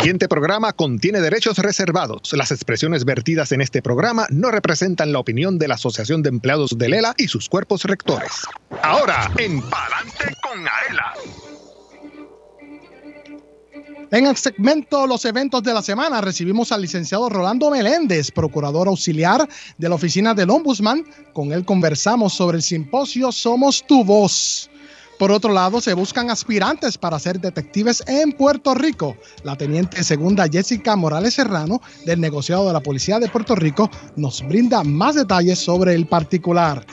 siguiente programa contiene derechos reservados. Las expresiones vertidas en este programa no representan la opinión de la Asociación de Empleados de Lela y sus cuerpos rectores. Ahora, en Palante con Aela. En el segmento Los eventos de la semana recibimos al licenciado Rolando Meléndez, procurador auxiliar de la oficina del Ombudsman. Con él conversamos sobre el simposio Somos tu voz. Por otro lado, se buscan aspirantes para ser detectives en Puerto Rico. La teniente segunda Jessica Morales Serrano, del negociado de la Policía de Puerto Rico, nos brinda más detalles sobre el particular.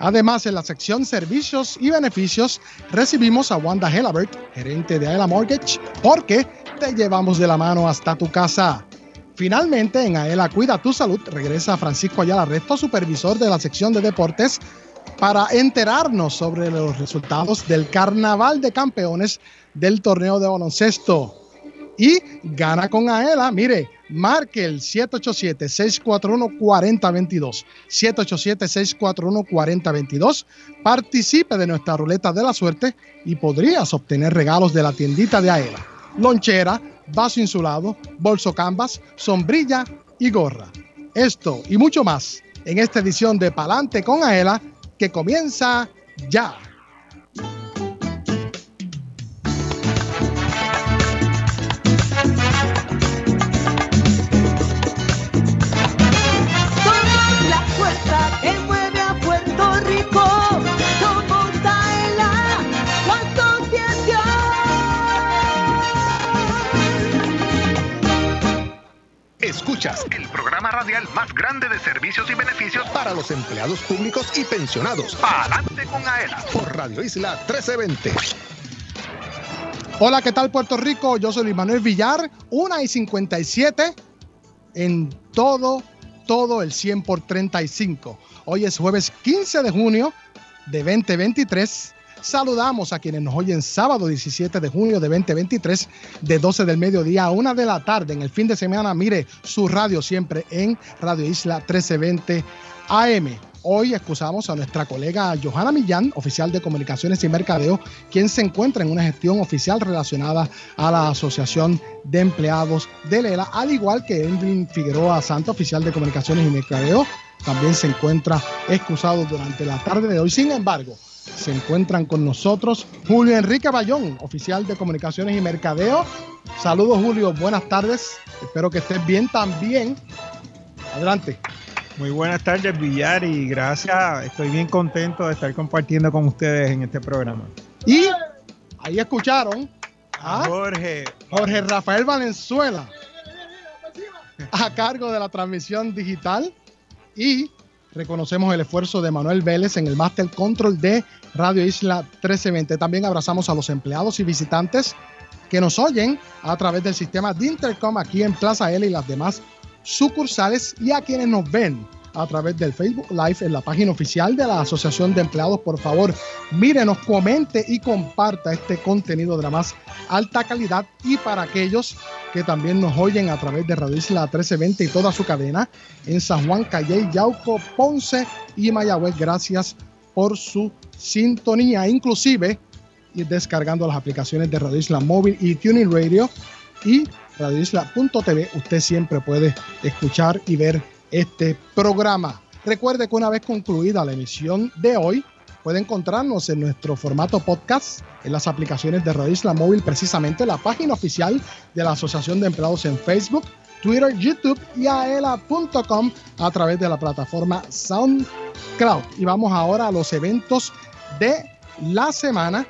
Además, en la sección Servicios y Beneficios, recibimos a Wanda Helabert, gerente de Aela Mortgage, porque te llevamos de la mano hasta tu casa. Finalmente, en Aela Cuida tu Salud, regresa Francisco Ayala Resto, supervisor de la sección de deportes, para enterarnos sobre los resultados del Carnaval de Campeones del torneo de baloncesto. Y gana con Aela, mire, Marque el 787-641-4022. 787-641-4022. Participe de nuestra ruleta de la suerte y podrías obtener regalos de la tiendita de Aela. Lonchera, vaso insulado, bolso canvas, sombrilla y gorra. Esto y mucho más en esta edición de Palante con Aela que comienza ya. Escuchas el programa radial más grande de servicios y beneficios para los empleados públicos y pensionados. Adelante con AELA por Radio Isla 1320. Hola, ¿qué tal Puerto Rico? Yo soy Luis Manuel Villar, 1 y 57 en todo, todo el 100 por 35. Hoy es jueves 15 de junio de 2023 Saludamos a quienes nos oyen sábado 17 de junio de 2023 de 12 del mediodía a 1 de la tarde. En el fin de semana, mire su radio siempre en Radio Isla 1320 AM. Hoy excusamos a nuestra colega Johanna Millán, oficial de Comunicaciones y Mercadeo, quien se encuentra en una gestión oficial relacionada a la Asociación de Empleados de Lela, al igual que Edwin Figueroa Santa, oficial de Comunicaciones y Mercadeo, también se encuentra excusado durante la tarde de hoy. Sin embargo, se encuentran con nosotros Julio Enrique Bayón, oficial de Comunicaciones y Mercadeo. Saludos Julio, buenas tardes. Espero que estés bien también. Adelante. Muy buenas tardes Villar y gracias. Estoy bien contento de estar compartiendo con ustedes en este programa. Y ahí escucharon a Jorge, Jorge Rafael Valenzuela a cargo de la transmisión digital y reconocemos el esfuerzo de Manuel Vélez en el Master Control de Radio Isla 1320. También abrazamos a los empleados y visitantes que nos oyen a través del sistema de Intercom aquí en Plaza L y las demás sucursales y a quienes nos ven a través del Facebook Live en la página oficial de la Asociación de Empleados. Por favor, mírenos, comente y comparta este contenido de la más alta calidad y para aquellos que también nos oyen a través de Radio Isla 1320 y toda su cadena en San Juan, Calle, Yauco, Ponce y Mayagüez. Gracias por su sintonía, inclusive descargando las aplicaciones de Radio Isla Móvil y Tuning Radio y radioisla.tv. Usted siempre puede escuchar y ver este programa. Recuerde que una vez concluida la emisión de hoy, puede encontrarnos en nuestro formato podcast en las aplicaciones de Radio Isla Móvil, precisamente la página oficial de la Asociación de Empleados en Facebook, Twitter, YouTube y aela.com a través de la plataforma SoundCloud. Y vamos ahora a los eventos de la semana,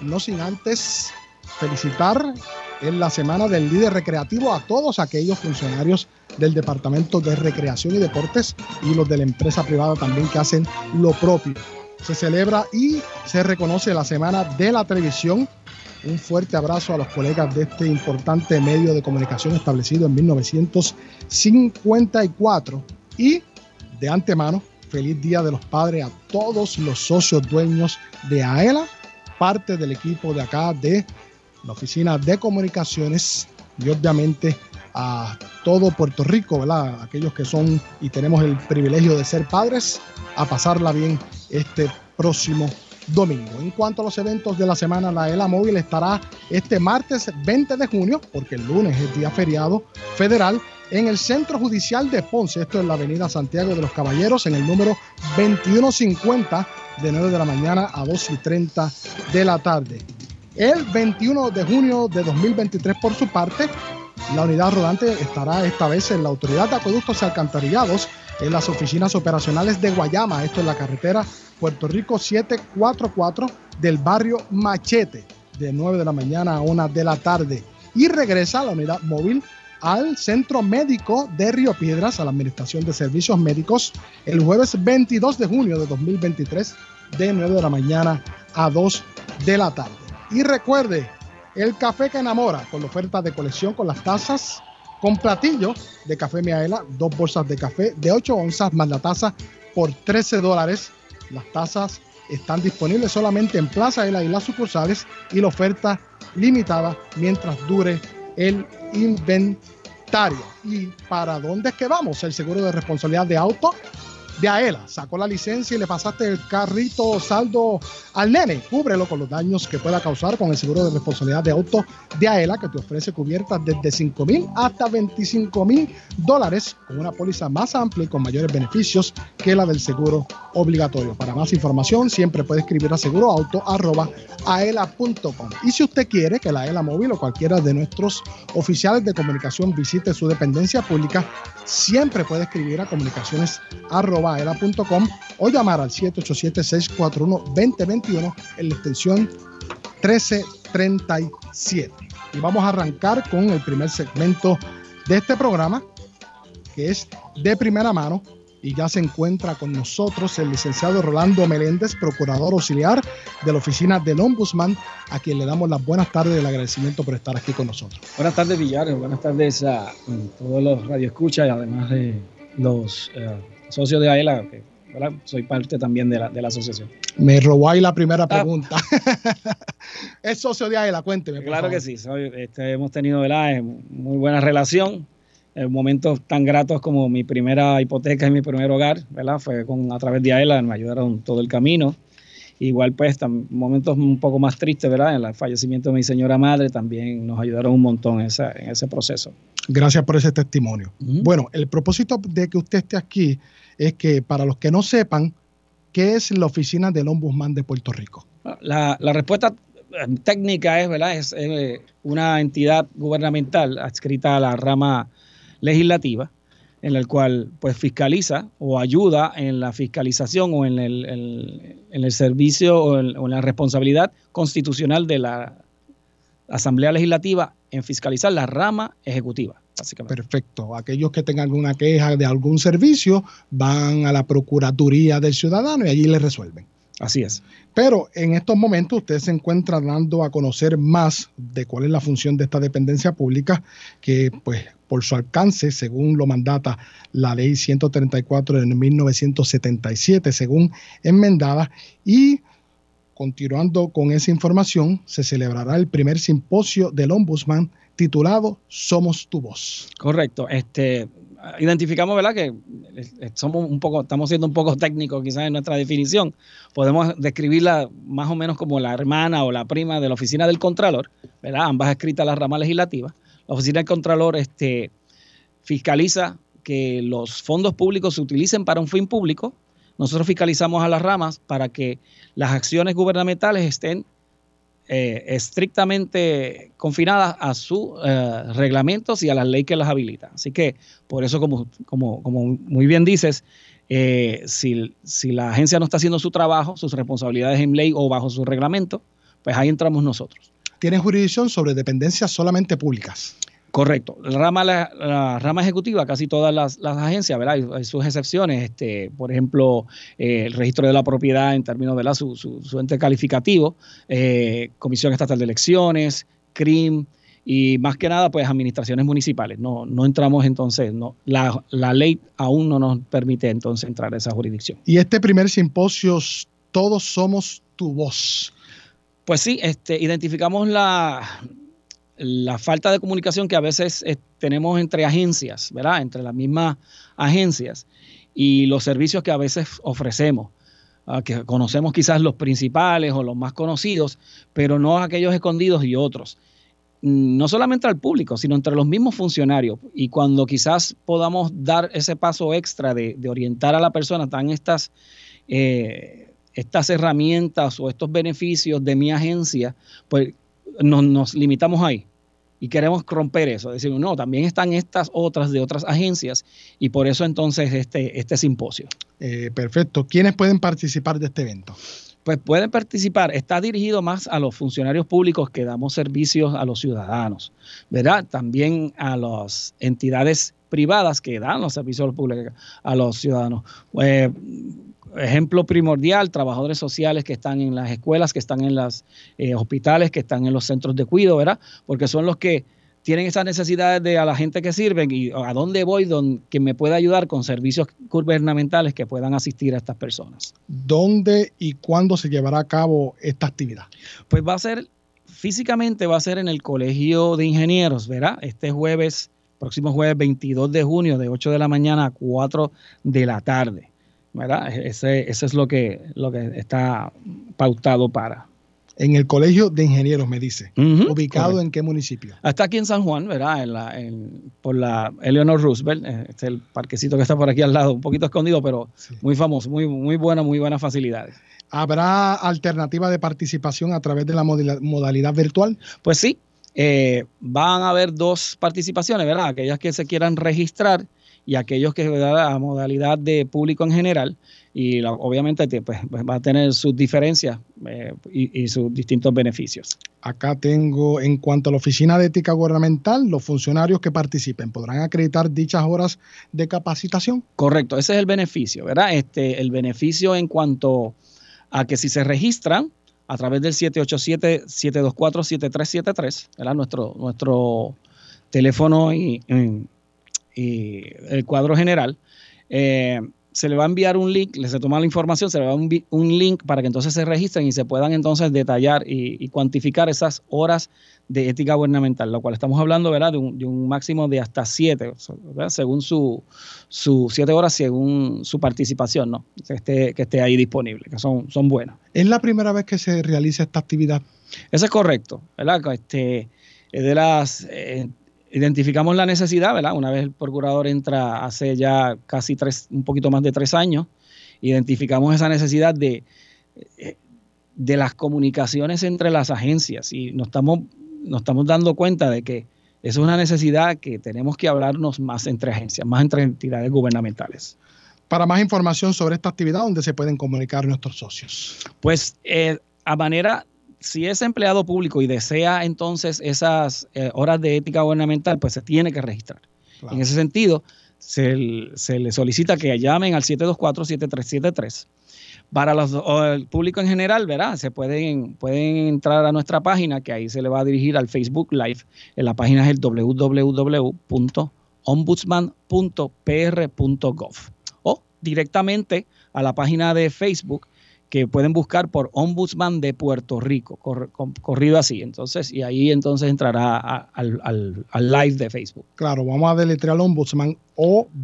no sin antes felicitar en la semana del líder recreativo a todos aquellos funcionarios del Departamento de Recreación y Deportes y los de la empresa privada también que hacen lo propio. Se celebra y se reconoce la Semana de la Televisión. Un fuerte abrazo a los colegas de este importante medio de comunicación establecido en 1954. Y de antemano, feliz Día de los Padres a todos los socios dueños de AELA, parte del equipo de acá de la Oficina de Comunicaciones y obviamente a todo Puerto Rico, ¿verdad? Aquellos que son y tenemos el privilegio de ser padres, a pasarla bien este próximo domingo. En cuanto a los eventos de la semana, la ELA Móvil estará este martes 20 de junio, porque el lunes es día feriado federal, en el Centro Judicial de Ponce, esto es la Avenida Santiago de los Caballeros, en el número 2150, de 9 de la mañana a 2 y 30 de la tarde. El 21 de junio de 2023, por su parte, la unidad rodante estará esta vez en la Autoridad de Acueductos y Alcantarillados, en las oficinas operacionales de Guayama, esto es la carretera Puerto Rico 744 del barrio Machete, de 9 de la mañana a 1 de la tarde. Y regresa la unidad móvil al Centro Médico de Río Piedras, a la Administración de Servicios Médicos, el jueves 22 de junio de 2023, de 9 de la mañana a 2 de la tarde. Y recuerde, el café que enamora, con la oferta de colección con las tazas, con platillo de café Miaela, dos bolsas de café de 8 onzas más la taza por 13 dólares. Las tazas están disponibles solamente en Plaza Ela y las sucursales y la oferta limitada mientras dure el inventario. ¿Y para dónde es que vamos? El seguro de responsabilidad de auto de AELA. Sacó la licencia y le pasaste el carrito saldo al nene. Cúbrelo con los daños que pueda causar con el seguro de responsabilidad de auto de AELA que te ofrece cubiertas desde 5 mil hasta 25 mil dólares con una póliza más amplia y con mayores beneficios que la del seguro obligatorio. Para más información siempre puede escribir a seguroauto.aela.com. Y si usted quiere que la AELA móvil o cualquiera de nuestros oficiales de comunicación visite su dependencia pública, siempre puede escribir a comunicaciones o llamar al 787-641-2021 en la extensión 1337. Y vamos a arrancar con el primer segmento de este programa, que es de primera mano. Y ya se encuentra con nosotros el licenciado Rolando Meléndez, procurador auxiliar de la oficina del Ombudsman, a quien le damos las buenas tardes y el agradecimiento por estar aquí con nosotros. Buenas tardes, Villares. Buenas tardes a todos los radioescuchas y además de los eh, socios de AELA, que soy parte también de la, de la asociación. Me robó ahí la primera ah. pregunta. ¿Es socio de AELA? Cuénteme. Claro que sí, este, hemos tenido ¿verdad? muy buena relación. En momentos tan gratos como mi primera hipoteca y mi primer hogar, ¿verdad? Fue con, a través de AELA, me ayudaron todo el camino. Igual, pues, momentos un poco más tristes, ¿verdad? En el fallecimiento de mi señora madre también nos ayudaron un montón en, en ese proceso. Gracias por ese testimonio. Bueno, el propósito de que usted esté aquí es que para los que no sepan, ¿qué es la oficina del Ombudsman de Puerto Rico? La, respuesta eh, técnica es, ¿verdad? Es, eh, una entidad gubernamental adscrita a la rama legislativa, en la cual pues fiscaliza o ayuda en la fiscalización o en el, en el servicio o en, la responsabilidad constitucional de la Asamblea Legislativa en fiscalizar la rama ejecutiva. Perfecto. Aquellos que tengan alguna queja de algún servicio van a la Procuraduría del Ciudadano y allí le resuelven. Así es. Pero en estos momentos usted se encuentra dando a conocer más de cuál es la función de esta dependencia pública, que pues por su alcance, según lo mandata la ley 134 de 1977, según enmendada, y continuando con esa información, se celebrará el primer simposio del Ombudsman titulado Somos tu voz. Correcto. Este, identificamos, ¿verdad? Que somos un poco, estamos siendo un poco técnicos quizás en nuestra definición. Podemos describirla más o menos como la hermana o la prima de la oficina del Contralor, ¿verdad? Ambas escritas la rama legislativa. La oficina del Contralor este, fiscaliza que los fondos públicos se utilicen para un fin público. Nosotros fiscalizamos a las ramas para que las acciones gubernamentales estén eh, estrictamente confinadas a sus eh, reglamentos y a las leyes que las habilitan. Así que, por eso, como, muy bien dices, eh, si, si, la agencia no está haciendo su trabajo, sus responsabilidades en ley o bajo su reglamento, pues ahí entramos nosotros. Tiene jurisdicción sobre dependencias solamente públicas. Correcto. La rama, la, rama ejecutiva, casi todas las, agencias, ¿verdad? Hay, sus excepciones. Este, por ejemplo, eh, el registro de la propiedad en términos de su, su, ente calificativo, eh, Comisión Estatal de Elecciones, CRIM y más que nada, pues administraciones municipales. No, no entramos entonces, no, la, ley aún no nos permite entonces entrar a esa jurisdicción. Y este primer simposio, todos somos tu voz. Pues sí, este, identificamos la, la falta de comunicación que a veces eh, tenemos entre agencias, ¿verdad? Entre las mismas agencias y los servicios que a veces ofrecemos. que conocemos quizás los principales o los más conocidos, pero no aquellos escondidos y otros. Mm, no solamente al público, sino entre los mismos funcionarios. Y cuando quizás podamos dar ese paso extra de, orientar a la persona, están estas, eh, estas herramientas o estos beneficios de mi agencia, pues nos limitamos ahí y queremos romper eso. Decimos, no, también están estas otras de otras agencias y por eso entonces este, este simposio. Eh, perfecto. ¿Quiénes pueden participar de este evento? Pues pueden participar. Está dirigido más a los funcionarios públicos que damos servicios a los ciudadanos, ¿verdad? También a las entidades privadas que dan los servicios públicos a los ciudadanos. Eh, ejemplo primordial, trabajadores sociales que están en las escuelas, que están en los eh, hospitales, que están en los centros de cuidado, ¿verdad? Porque son los que tienen esas necesidades de a la gente que sirven y a dónde voy donde, que me pueda ayudar con servicios gubernamentales que puedan asistir a estas personas. ¿Dónde y cuándo se llevará a cabo esta actividad? Pues va a ser, físicamente va a ser en el Colegio de Ingenieros, ¿verdad? Este jueves, próximo jueves 22 de junio, de 8 de la mañana a 4 de la tarde. ¿Verdad? Ese, es lo que, lo que está pautado para. En el Colegio de Ingenieros, me dice. ¿Ubicado en qué municipio? Está aquí en San Juan, ¿verdad? por la Eleanor Roosevelt, eh, es el parquecito que está por aquí al lado, un poquito escondido, pero muy famoso, muy, muy buena, muy buenas facilidades. ¿Habrá alternativa de participación a través de la modalidad virtual? Pues sí, eh, van a haber dos participaciones, ¿verdad? Aquellas que se quieran registrar y aquellos que a modalidad de público en general y obviamente pues, pues, va a tener sus diferencias eh, y, sus distintos beneficios. Acá tengo, en cuanto a la Oficina de Ética Gubernamental, los funcionarios que participen podrán acreditar dichas horas de capacitación. Correcto, ese es el beneficio, ¿verdad? Este, el beneficio en cuanto a que si se registran a través del 787-724-7373, ¿verdad? Nuestro, nuestro teléfono y, y el cuadro general, eh, se le va a enviar un link, se toma la información, se le va a un, un link para que entonces se registren y se puedan entonces detallar y, cuantificar esas horas de ética gubernamental, lo cual estamos hablando, ¿verdad?, de un, máximo de hasta siete, según su, su, siete horas, según su participación, ¿no? Que esté, que esté ahí disponible, que son, son buenas. ¿Es la primera vez que se realiza esta actividad? Eso es correcto, ¿verdad? Este, de las... Eh, identificamos la necesidad, ¿verdad? Una vez el procurador entra hace ya casi tres, un poquito más de tres años, identificamos esa necesidad de, eh, de las comunicaciones entre las agencias y nos estamos, nos estamos dando cuenta de que es una necesidad que tenemos que hablarnos más entre agencias, más entre entidades gubernamentales. Para más información sobre esta actividad, ¿dónde se pueden comunicar nuestros socios? Pues eh, a manera si es empleado público y desea entonces esas eh, horas de ética gubernamental, pues se tiene que registrar. En ese sentido, se, le solicita que llamen al 724-7373. Para los, el público en general, ¿verdad? Se pueden, pueden entrar a nuestra página, que ahí se le va a dirigir al Facebook Live. En la página es el www.ombudsman.pr.gov o directamente a la página de Facebook que pueden buscar por Ombudsman de Puerto Rico, corrido así. Entonces, y ahí entonces entrará al, live de Facebook. Claro, vamos a deletrear Ombudsman O-M-B-U-D-S-M-A-N.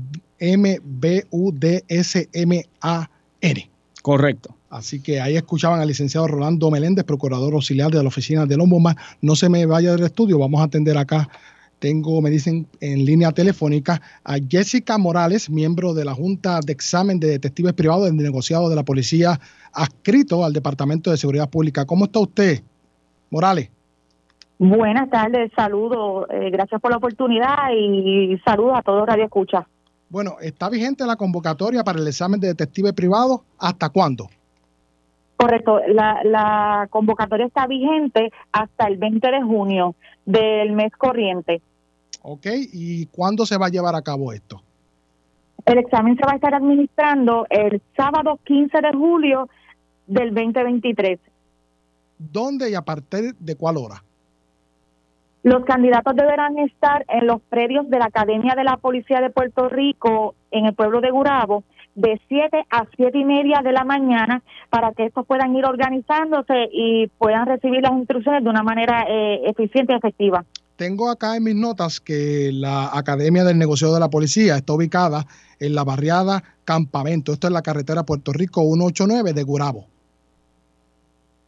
Correcto. Así que ahí escuchaban al licenciado Rolando Meléndez, procurador auxiliar de la oficina del Ombudsman. No se me vaya del estudio, vamos a atender acá tengo, me dicen en línea telefónica, a Jessica Morales, miembro de la Junta de Examen de Detectives Privados del negociado de la Policía adscrito al Departamento de Seguridad Pública. ¿Cómo está usted, Morales? Buenas tardes, saludos, eh, gracias por la oportunidad y saludos a todos Radio Escucha. Bueno, ¿está vigente la convocatoria para el examen de detective privado? ¿Hasta cuándo? Correcto, la, la convocatoria está vigente hasta el 20 de junio del mes corriente. Ok, ¿y cuándo se va a llevar a cabo esto? El examen se va a estar administrando el sábado 15 de julio del 2023. ¿Dónde y a partir de cuál hora? Los candidatos deberán estar en los predios de la Academia de la Policía de Puerto Rico en el pueblo de Gurabo de 7 a 7 y media de la mañana para que estos puedan ir organizándose y puedan recibir las instrucciones de una manera eh, eficiente y efectiva. Tengo acá en mis notas que la Academia del Negocio de la Policía está ubicada en la barriada Campamento. Esto es la carretera Puerto Rico 189 de Gurabo.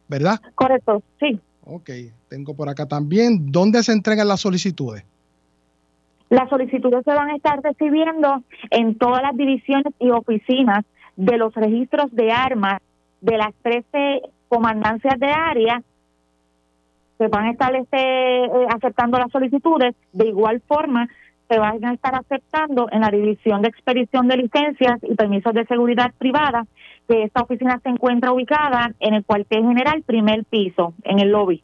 ¿Verdad? Correcto, sí. Ok, tengo por acá también. ¿Dónde se entregan las solicitudes? Las solicitudes se van a estar recibiendo en todas las divisiones y oficinas de los registros de armas de las 13 comandancias de área se van a estar este, eh, aceptando las solicitudes. De igual forma, se van a estar aceptando en la División de Expedición de Licencias y Permisos de Seguridad Privada, que esta oficina se encuentra ubicada en el cuartel general, primer piso, en el lobby.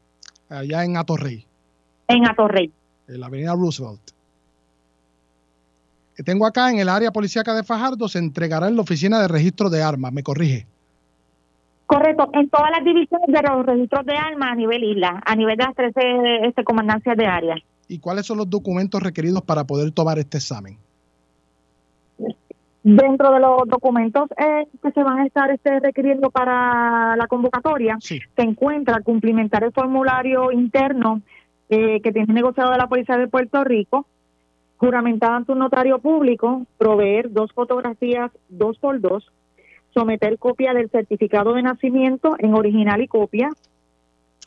Allá en Atorrey. En Atorrey. En la avenida Roosevelt. Tengo acá en el área policíaca de Fajardo, se entregará en la oficina de registro de armas, me corrige. Correcto, en todas las divisiones de los registros de armas a nivel isla, a nivel de las 13 este, comandancias de área. ¿Y cuáles son los documentos requeridos para poder tomar este examen? Dentro de los documentos eh, que se van a estar este, requiriendo para la convocatoria, se encuentra cumplimentar el formulario interno eh, que tiene negociado de la Policía de Puerto Rico, juramentar ante un notario público, proveer dos fotografías dos por dos someter copia del certificado de nacimiento en original y copia.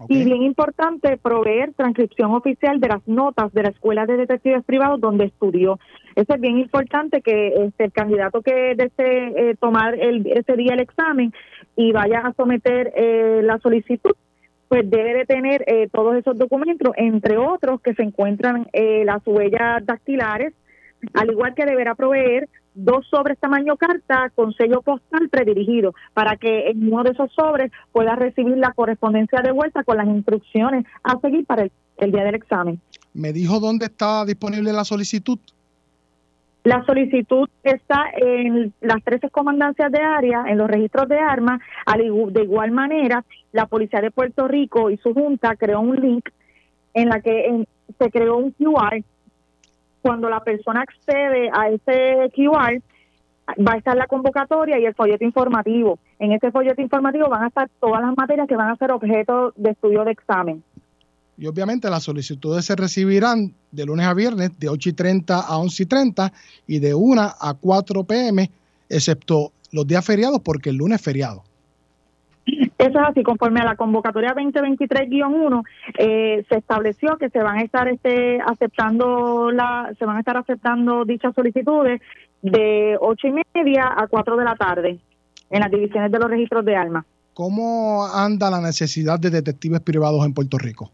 Y bien importante, proveer transcripción oficial de las notas de la Escuela de Detectives Privados donde estudió. Eso es bien importante que este, el candidato que desee eh, tomar el, ese día el examen y vaya a someter eh, la solicitud, pues debe de tener eh, todos esos documentos, entre otros que se encuentran las huellas dactilares, al igual que deberá proveer dos sobres tamaño carta con sello postal predirigido para que en uno de esos sobres pueda recibir la correspondencia de vuelta con las instrucciones a seguir para el, día del examen. ¿Me dijo dónde está disponible la solicitud? La solicitud está en las 13 comandancias de área, en los registros de armas. De igual manera, la Policía de Puerto Rico y su junta creó un link en la que se creó un QR cuando la persona accede a ese QR, va a estar la convocatoria y el folleto informativo. En ese folleto informativo van a estar todas las materias que van a ser objeto de estudio de examen. Y obviamente las solicitudes se recibirán de lunes a viernes de 8 y 30 a 11 y 30 y de 1 a 4 pm, excepto los días feriados porque el lunes es feriado. Eso es así, conforme a la convocatoria 2023-1, eh, se estableció que se van a estar este, aceptando la, se van a estar aceptando dichas solicitudes de ocho y media a 4 de la tarde en las divisiones de los registros de armas. ¿Cómo anda la necesidad de detectives privados en Puerto Rico?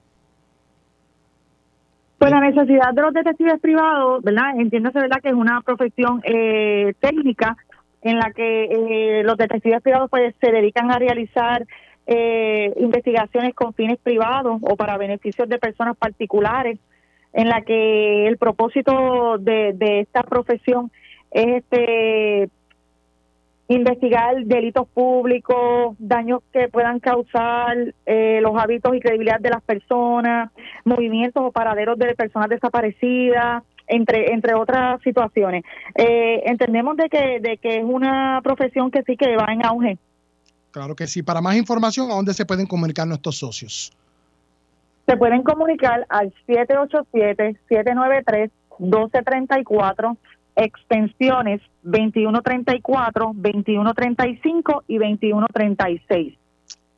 Pues la necesidad de los detectives privados, ¿verdad? Entiéndase, ¿verdad? Que es una profesión eh, técnica en la que eh, los detectives privados pues se dedican a realizar eh, investigaciones con fines privados o para beneficios de personas particulares, en la que el propósito de, esta profesión es este investigar delitos públicos, daños que puedan causar eh, los hábitos y credibilidad de las personas, movimientos o paraderos de personas desaparecidas, entre entre otras situaciones. Eh, entendemos de que de que es una profesión que sí que va en auge. Claro que sí. Para más información, ¿a dónde se pueden comunicar nuestros socios? Se pueden comunicar al 787-793-1234, extensiones 2134, 2135 y 2136.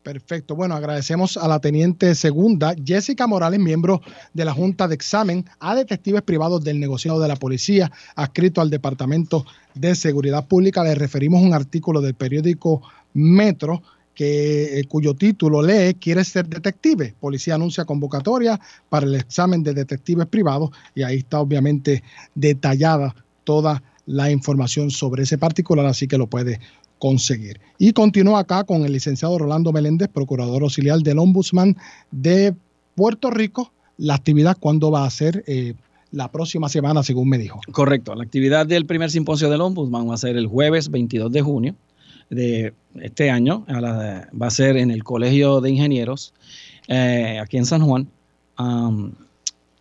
Perfecto. Bueno, agradecemos a la teniente segunda Jessica Morales, miembro de la Junta de Examen a detectives privados del negociado de la policía, adscrito al Departamento de Seguridad Pública. Le referimos un artículo del periódico Metro eh, cuyo título lee Quiere ser detective? Policía anuncia convocatoria para el examen de detectives privados y ahí está obviamente detallada toda la información sobre ese particular, así que lo puede conseguir. Y continúa acá con el licenciado Rolando Meléndez, procurador auxiliar del Ombudsman de Puerto Rico. La actividad, ¿cuándo va a ser? Eh, la próxima semana, según me dijo. Correcto. La actividad del primer simposio del Ombudsman va a ser el jueves 22 de junio de este año. va a ser en el Colegio de Ingenieros, eh, aquí en San Juan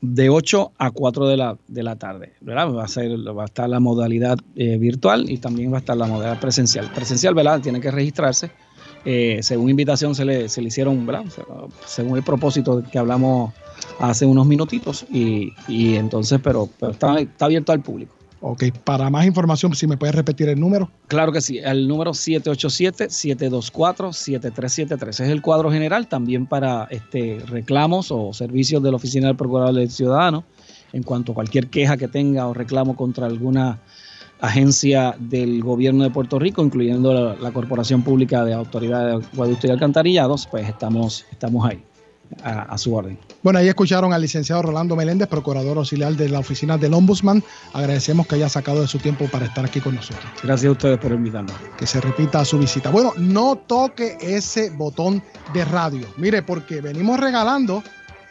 de 8 a 4 de la, de la tarde. ¿verdad? Va, a ser, va a estar la modalidad eh, virtual y también va a estar la modalidad presencial. Presencial, ¿verdad? Tiene que registrarse Eh, según invitación se le, se le hicieron, ¿verdad? según el propósito que hablamos hace unos minutitos y, entonces, pero, pero está, está abierto al público. Ok, para más información, si me puedes repetir el número. Claro que sí, el número 787-724-7373 es el cuadro general también para este, reclamos o servicios de la Oficina del Procurador del Ciudadano. En cuanto a cualquier queja que tenga o reclamo contra alguna agencia del gobierno de Puerto Rico, incluyendo la, Corporación Pública de Autoridad de Acueducto y Alcantarillados, pues estamos, estamos ahí a, su orden. Bueno, ahí escucharon al licenciado Rolando Meléndez, procurador auxiliar de la oficina del Ombudsman. Agradecemos que haya sacado de su tiempo para estar aquí con nosotros. Gracias a ustedes por invitarnos. Que se repita su visita. Bueno, no toque ese botón de radio. Mire, porque venimos regalando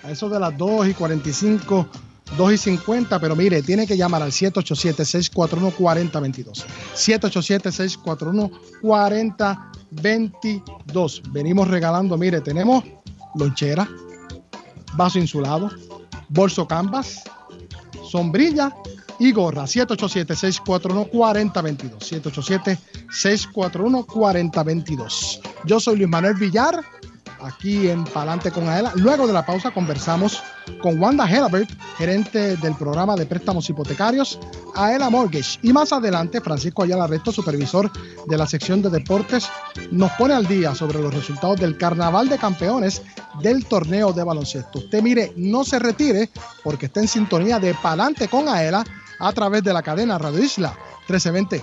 a eso de las 2 y 45 2 y 50, pero mire, tiene que llamar al 787-641-4022. 787-641-4022. Venimos regalando, mire, tenemos lonchera, vaso insulado, bolso canvas, sombrilla y gorra. 787-641-4022. 787-641-4022. Yo soy Luis Manuel Villar aquí en Palante con Aela. Luego de la pausa conversamos con Wanda Helabert, gerente del programa de préstamos hipotecarios Aela Mortgage. Y más adelante, Francisco Ayala Resto, supervisor de la sección de deportes, nos pone al día sobre los resultados del Carnaval de Campeones del torneo de baloncesto. Usted mire, no se retire porque está en sintonía de Palante con Aela a través de la cadena Radio Isla 1320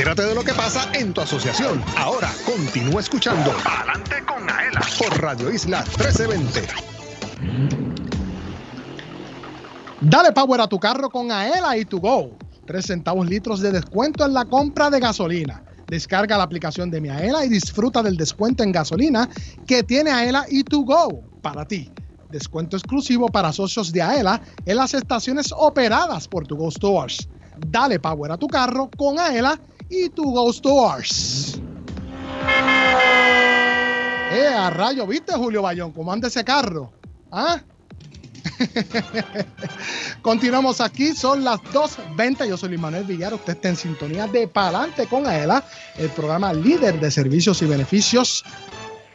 Entérate de lo que pasa en tu asociación. Ahora continúa escuchando Adelante con Aela por Radio Isla 1320. Dale power a tu carro con Aela y tu Go. 3 centavos litros de descuento en la compra de gasolina. Descarga la aplicación de mi Aela y disfruta del descuento en gasolina que tiene Aela y tu Go para ti. Descuento exclusivo para socios de Aela en las estaciones operadas por tu Go Stores. Dale power a tu carro con Aela y tu Go Stores. Eh, a rayo, ¿viste Julio Bayón? ¿Cómo anda ese carro? ¿Ah? Continuamos aquí, son las 2.20. Yo soy Luis Manuel Villar. Usted está en sintonía de Palante con AELA, el programa líder de servicios y beneficios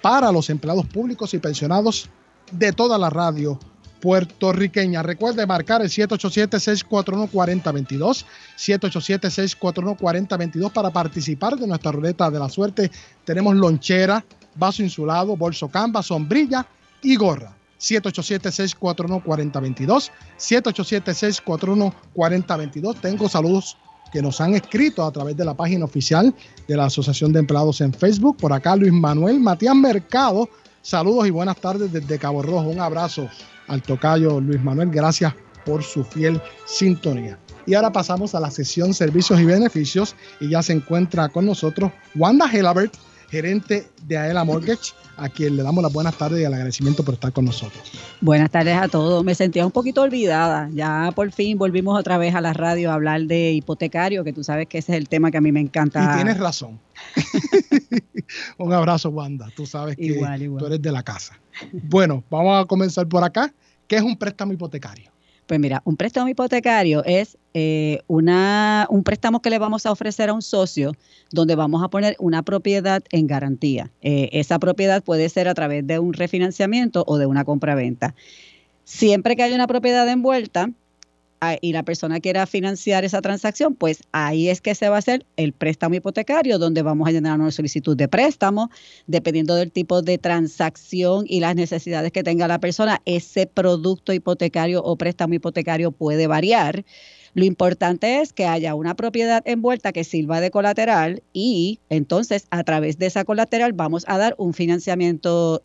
para los empleados públicos y pensionados de toda la radio puertorriqueña. Recuerde marcar el 787-641-4022, 787-641-4022 para participar de nuestra ruleta de la suerte. Tenemos lonchera, vaso insulado, bolso camba, sombrilla y gorra. 787-641-4022, 787-641-4022. Tengo saludos que nos han escrito a través de la página oficial de la Asociación de Empleados en Facebook. Por acá Luis Manuel Matías Mercado. Saludos y buenas tardes desde Cabo Rojo. Un abrazo al tocayo Luis Manuel. Gracias por su fiel sintonía. Y ahora pasamos a la sesión servicios y beneficios y ya se encuentra con nosotros Wanda Helabert, gerente de Aela Mortgage, a quien le damos las buenas tardes y el agradecimiento por estar con nosotros. Buenas tardes a todos. Me sentía un poquito olvidada. Ya por fin volvimos otra vez a la radio a hablar de hipotecario, que tú sabes que ese es el tema que a mí me encanta. Y tienes razón. un abrazo, Wanda. Tú sabes que tú eres de la casa. Bueno, vamos a comenzar por acá. ¿Qué es un préstamo hipotecario? Pues mira, un préstamo hipotecario es eh, una, un préstamo que le vamos a ofrecer a un socio donde vamos a poner una propiedad en garantía. Eh, esa propiedad puede ser a través de un refinanciamiento o de una compra-venta. Siempre que haya una propiedad envuelta, y la persona quiera financiar esa transacción, pues ahí es que se va a hacer el préstamo hipotecario, donde vamos a llenar una solicitud de préstamo, dependiendo del tipo de transacción y las necesidades que tenga la persona, ese producto hipotecario o préstamo hipotecario puede variar. Lo importante es que haya una propiedad envuelta que sirva de colateral y entonces a través de esa colateral vamos a dar un financiamiento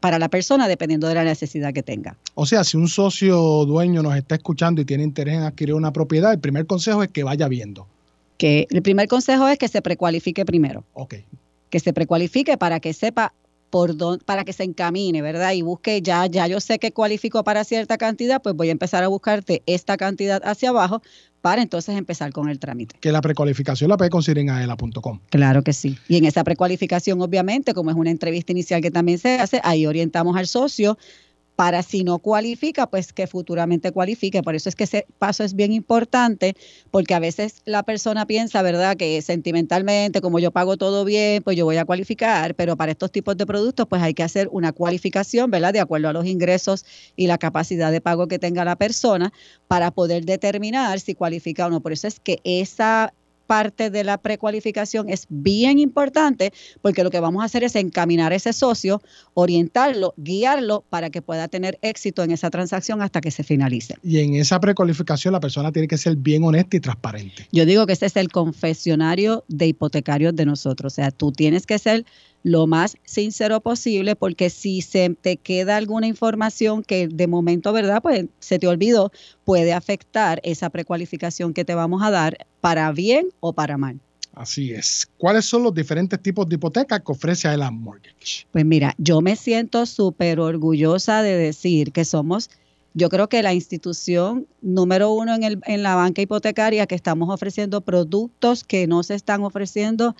para la persona dependiendo de la necesidad que tenga. O sea, si un socio dueño nos está escuchando y tiene interés en adquirir una propiedad, el primer consejo es que vaya viendo. Que el primer consejo es que se precualifique primero. Ok. Que se precualifique para que sepa por dónde, para que se encamine, ¿verdad? Y busque ya, ya yo sé que cualifico para cierta cantidad, pues voy a empezar a buscarte esta cantidad hacia abajo para entonces empezar con el trámite. Que la precualificación la puede conseguir en aela.com. Claro que sí. Y en esa precualificación, obviamente, como es una entrevista inicial que también se hace, ahí orientamos al socio para si no cualifica, pues que futuramente cualifique. Por eso es que ese paso es bien importante, porque a veces la persona piensa, ¿verdad?, que sentimentalmente, como yo pago todo bien, pues yo voy a cualificar, pero para estos tipos de productos, pues hay que hacer una cualificación, ¿verdad?, de acuerdo a los ingresos y la capacidad de pago que tenga la persona para poder determinar si cualifica o no. Por eso es que esa parte de la precualificación es bien importante porque lo que vamos a hacer es encaminar a ese socio, orientarlo, guiarlo para que pueda tener éxito en esa transacción hasta que se finalice. Y en esa precualificación la persona tiene que ser bien honesta y transparente. Yo digo que ese es el confesionario de hipotecarios de nosotros. O sea, tú tienes que ser lo más sincero posible, porque si se te queda alguna información que de momento, ¿verdad? Pues se te olvidó, puede afectar esa precualificación que te vamos a dar para bien o para mal. Así es. ¿Cuáles son los diferentes tipos de hipotecas que ofrece Aelan Mortgage? Pues mira, yo me siento súper orgullosa de decir que somos, yo creo que la institución número uno en, el, en la banca hipotecaria que estamos ofreciendo productos que no se están ofreciendo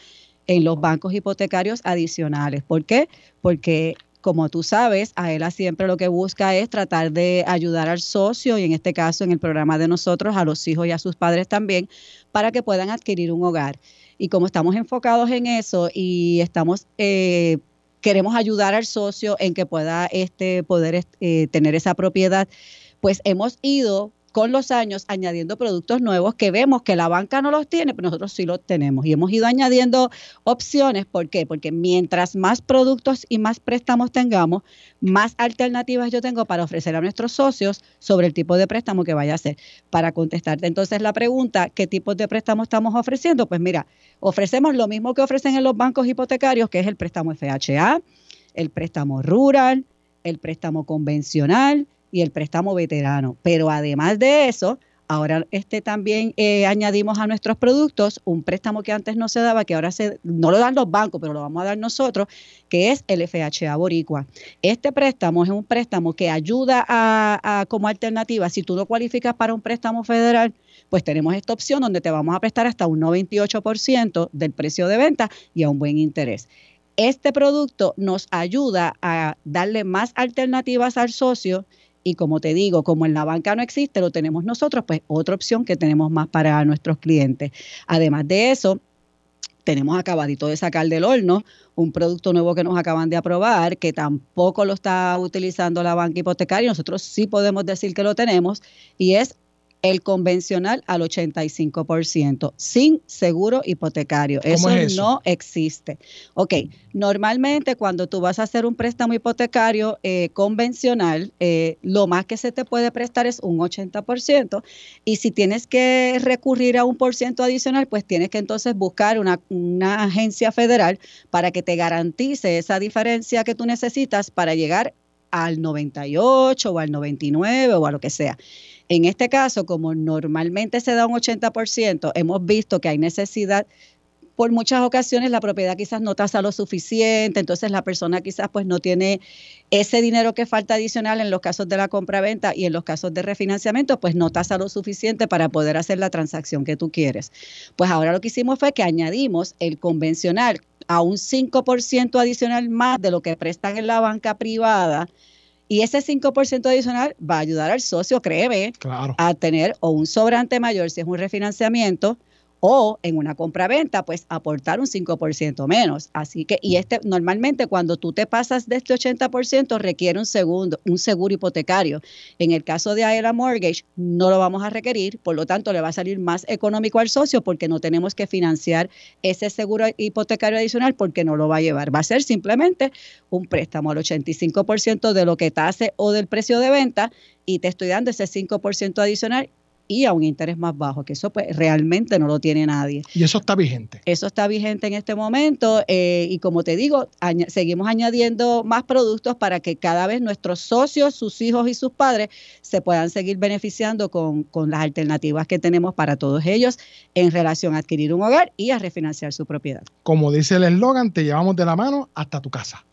en los bancos hipotecarios adicionales. ¿Por qué? Porque como tú sabes, AELA siempre lo que busca es tratar de ayudar al socio y en este caso en el programa de nosotros a los hijos y a sus padres también para que puedan adquirir un hogar. Y como estamos enfocados en eso y estamos eh, queremos ayudar al socio en que pueda este poder eh, tener esa propiedad, pues hemos ido con los años añadiendo productos nuevos que vemos que la banca no los tiene, pero nosotros sí los tenemos. Y hemos ido añadiendo opciones. ¿Por qué? Porque mientras más productos y más préstamos tengamos, más alternativas yo tengo para ofrecer a nuestros socios sobre el tipo de préstamo que vaya a hacer. Para contestarte entonces la pregunta, ¿qué tipos de préstamo estamos ofreciendo? Pues mira, ofrecemos lo mismo que ofrecen en los bancos hipotecarios, que es el préstamo FHA, el préstamo rural, el préstamo convencional, y el préstamo veterano. Pero además de eso, ahora este también eh, añadimos a nuestros productos un préstamo que antes no se daba, que ahora se, no lo dan los bancos, pero lo vamos a dar nosotros, que es el FHA Boricua. Este préstamo es un préstamo que ayuda a, como alternativa, si tú no cualificas para un préstamo federal, pues tenemos esta opción donde te vamos a prestar hasta un 98% del precio de venta y a un buen interés. Este producto nos ayuda a darle más alternativas al socio Y como te digo, como en la banca no existe, lo tenemos nosotros, pues otra opción que tenemos más para nuestros clientes. Además de eso, tenemos acabadito de sacar del horno un producto nuevo que nos acaban de aprobar, que tampoco lo está utilizando la banca hipotecaria, nosotros sí podemos decir que lo tenemos, y es el convencional al 85%, sin seguro hipotecario. Eso, no existe. Ok, normalmente cuando tú vas a hacer un préstamo hipotecario eh, convencional, eh, lo más que se te puede prestar es un 80%, y si tienes que recurrir a un por ciento adicional, pues tienes que entonces buscar una, una agencia federal para que te garantice esa diferencia que tú necesitas para llegar al 98 o al 99 o a lo que sea. En este caso, como normalmente se da un 80%, hemos visto que hay necesidad por muchas ocasiones la propiedad quizás no tasa lo suficiente, entonces la persona quizás pues no tiene ese dinero que falta adicional en los casos de la compra-venta y en los casos de refinanciamiento, pues no tasa lo suficiente para poder hacer la transacción que tú quieres. Pues ahora lo que hicimos fue que añadimos el convencional a un 5% adicional más de lo que prestan en la banca privada y ese 5% adicional va a ayudar al socio, créeme, a tener o un sobrante mayor si es un refinanciamiento o en una compra-venta, pues aportar un 5% menos. Así que, y este, normalmente cuando tú te pasas de este 80%, requiere un segundo, un seguro hipotecario. En el caso de Aela Mortgage, no lo vamos a requerir, por lo tanto, le va a salir más económico al socio porque no tenemos que financiar ese seguro hipotecario adicional porque no lo va a llevar. Va a ser simplemente un préstamo al 85% de lo que tase o del precio de venta y te estoy dando ese 5% adicional y a un interés más bajo, que eso pues realmente no lo tiene nadie. Y eso está vigente. Eso está vigente en este momento eh, y como te digo, seguimos añadiendo más productos para que cada vez nuestros socios, sus hijos y sus padres se puedan seguir beneficiando con, con las alternativas que tenemos para todos ellos en relación a adquirir un hogar y a refinanciar su propiedad. Como dice el eslogan, te llevamos de la mano hasta tu casa.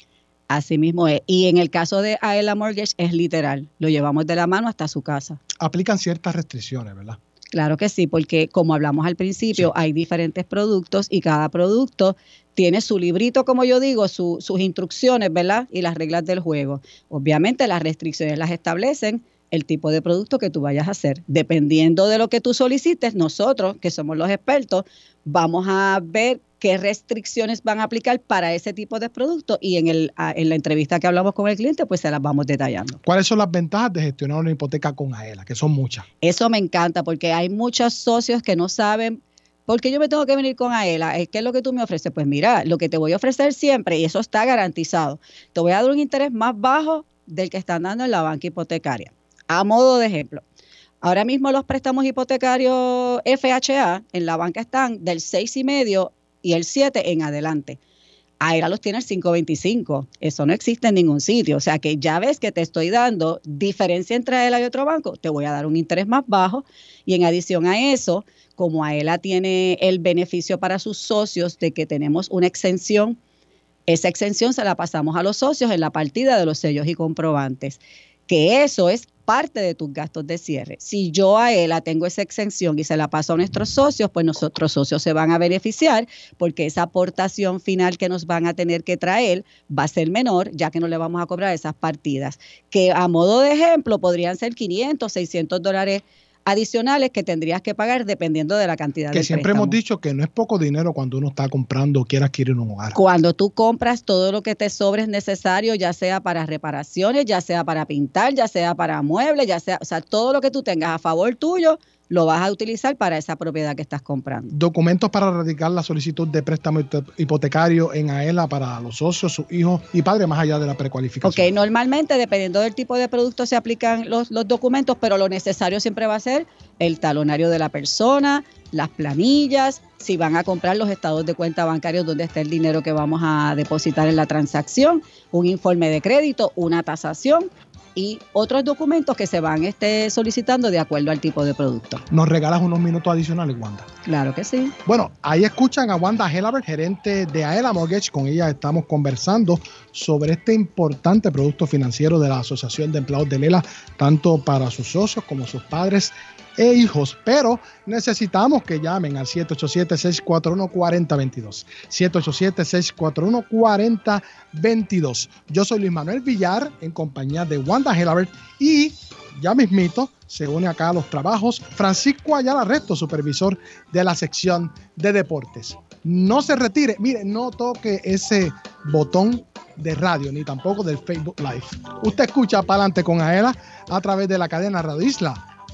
Así mismo es. Y en el caso de Aela Mortgage es literal. Lo llevamos de la mano hasta su casa. Aplican ciertas restricciones, ¿verdad? Claro que sí, porque como hablamos al principio, hay diferentes productos y cada producto tiene su librito, como yo digo, sus instrucciones, ¿verdad? Y las reglas del juego. Obviamente las restricciones las establecen el tipo de producto que tú vayas a hacer. Dependiendo de lo que tú solicites, nosotros, que somos los expertos, vamos a ver qué restricciones van a aplicar para ese tipo de productos y en, el, en la entrevista que hablamos con el cliente, pues se las vamos detallando. ¿Cuáles son las ventajas de gestionar una hipoteca con AELA? Que son muchas. Eso me encanta porque hay muchos socios que no saben ¿Por qué yo me tengo que venir con AELA? ¿Qué es lo que tú me ofreces? Pues mira, lo que te voy a ofrecer siempre, y eso está garantizado, te voy a dar un interés más bajo del que están dando en la banca hipotecaria. A modo de ejemplo, ahora mismo los préstamos hipotecarios FHA en la banca están del 6,5 y el 7 en adelante. AERA los tiene el 525. Eso no existe en ningún sitio. O sea que ya ves que te estoy dando diferencia entre AELA y otro banco, te voy a dar un interés más bajo. Y en adición a eso, como AELA tiene el beneficio para sus socios de que tenemos una exención, esa exención se la pasamos a los socios en la partida de los sellos y comprobantes. Que eso es parte de tus gastos de cierre. Si yo a ella tengo esa exención y se la paso a nuestros socios, pues nuestros socios se van a beneficiar porque esa aportación final que nos van a tener que traer va a ser menor, ya que no le vamos a cobrar esas partidas, que a modo de ejemplo podrían ser 500, 600 dólares adicionales que tendrías que pagar dependiendo de la cantidad que siempre hemos dicho que no es poco dinero cuando uno está comprando o quiere adquirir un hogar. Cuando tú compras todo lo que te sobre es necesario, ya sea para reparaciones, ya sea para pintar, ya sea para muebles, ya sea, o sea, todo lo que tú tengas a favor tuyo, lo vas a utilizar para esa propiedad que estás comprando. Documentos para radicar la solicitud de préstamo hipotecario en AELA para los socios, sus hijos y padres, más allá de la precualificación. Ok, normalmente dependiendo del tipo de producto se aplican los, los documentos, pero lo necesario siempre va a ser el talonario de la persona, las planillas, si van a comprar los estados de cuenta bancarios donde está el dinero que vamos a depositar en la transacción, un informe de crédito, una tasación y otros documentos que se van este, solicitando de acuerdo al tipo de producto. ¿Nos regalas unos minutos adicionales, Wanda? Claro que sí. Bueno, ahí escuchan a Wanda Helabert, gerente de Aela Mortgage. Con ella estamos conversando sobre este importante producto financiero de la Asociación de Empleados de Lela, tanto para sus socios como sus padres e hijos, pero necesitamos que llamen al 787-641-4022. 787-641-4022. Yo soy Luis Manuel Villar en compañía de Wanda Helabert y ya mismito se une acá a los trabajos Francisco Ayala Resto, supervisor de la sección de deportes. No se retire, mire, no toque ese botón de radio ni tampoco del Facebook Live. Usted escucha para adelante con Aela a través de la cadena Radio Isla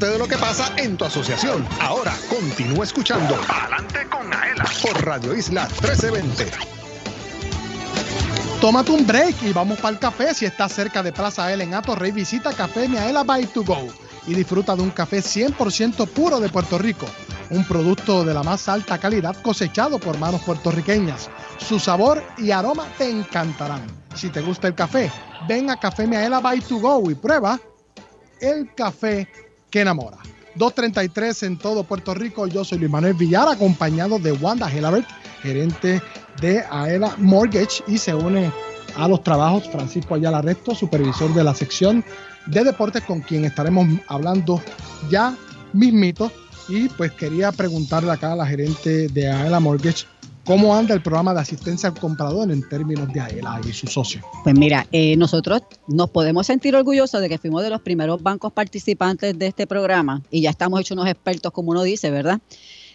Entérate de lo que pasa en tu asociación. Ahora continúa escuchando Adelante con Aela por Radio Isla 1320. Tómate un break y vamos para el café. Si estás cerca de Plaza L en Atorrey, visita Café Miaela by to go y disfruta de un café 100% puro de Puerto Rico. Un producto de la más alta calidad cosechado por manos puertorriqueñas. Su sabor y aroma te encantarán. Si te gusta el café, ven a Café Miaela by to go y prueba el café que enamora. 233 en todo Puerto Rico. Yo soy Luis Manuel Villar, acompañado de Wanda Helabert, gerente de Aela Mortgage, y se une a los trabajos Francisco Ayala Resto, supervisor de la sección de deportes, con quien estaremos hablando ya mismito. Y pues quería preguntarle acá a la gerente de Aela Mortgage cómo anda el programa de asistencia al comprador en términos de Aela y su socio. Pues mira, eh, nosotros nos podemos sentir orgullosos de que fuimos de los primeros bancos participantes de este programa y ya estamos hechos unos expertos, como uno dice, ¿verdad?